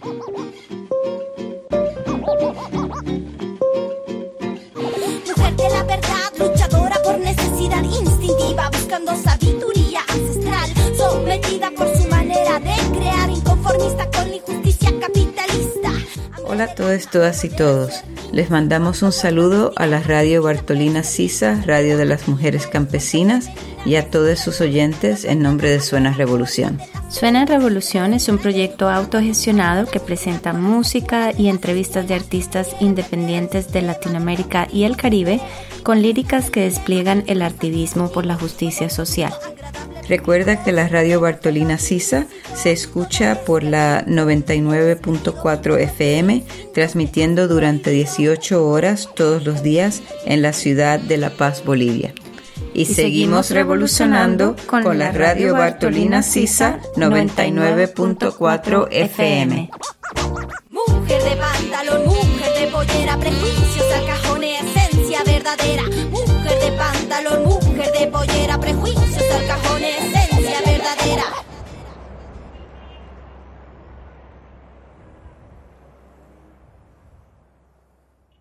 Mujer de la verdad, luchadora por necesidad instintiva, buscando sabiduría ancestral, sometida por su manera de crear, inconformista con la injusticia capitalista. Hola a todos, todas y todos. Les mandamos un saludo a la radio Bartolina Sisa, Radio de las Mujeres Campesinas, y a todos sus oyentes en nombre de Suena Revolución. Suena Revolución es un proyecto autogestionado que presenta música y entrevistas de artistas independientes de Latinoamérica y el Caribe con líricas que despliegan el activismo por la justicia social. Recuerda que la radio Bartolina Sisa se escucha por la 99.4 FM, transmitiendo durante 18 horas todos los días en la ciudad de La Paz, Bolivia. Y, seguimos revolucionando con, la radio Bartolina Sisa 99.4 FM. Mujer de pantalón, mujer de pollera, prejuicios al cajón, esencia verdadera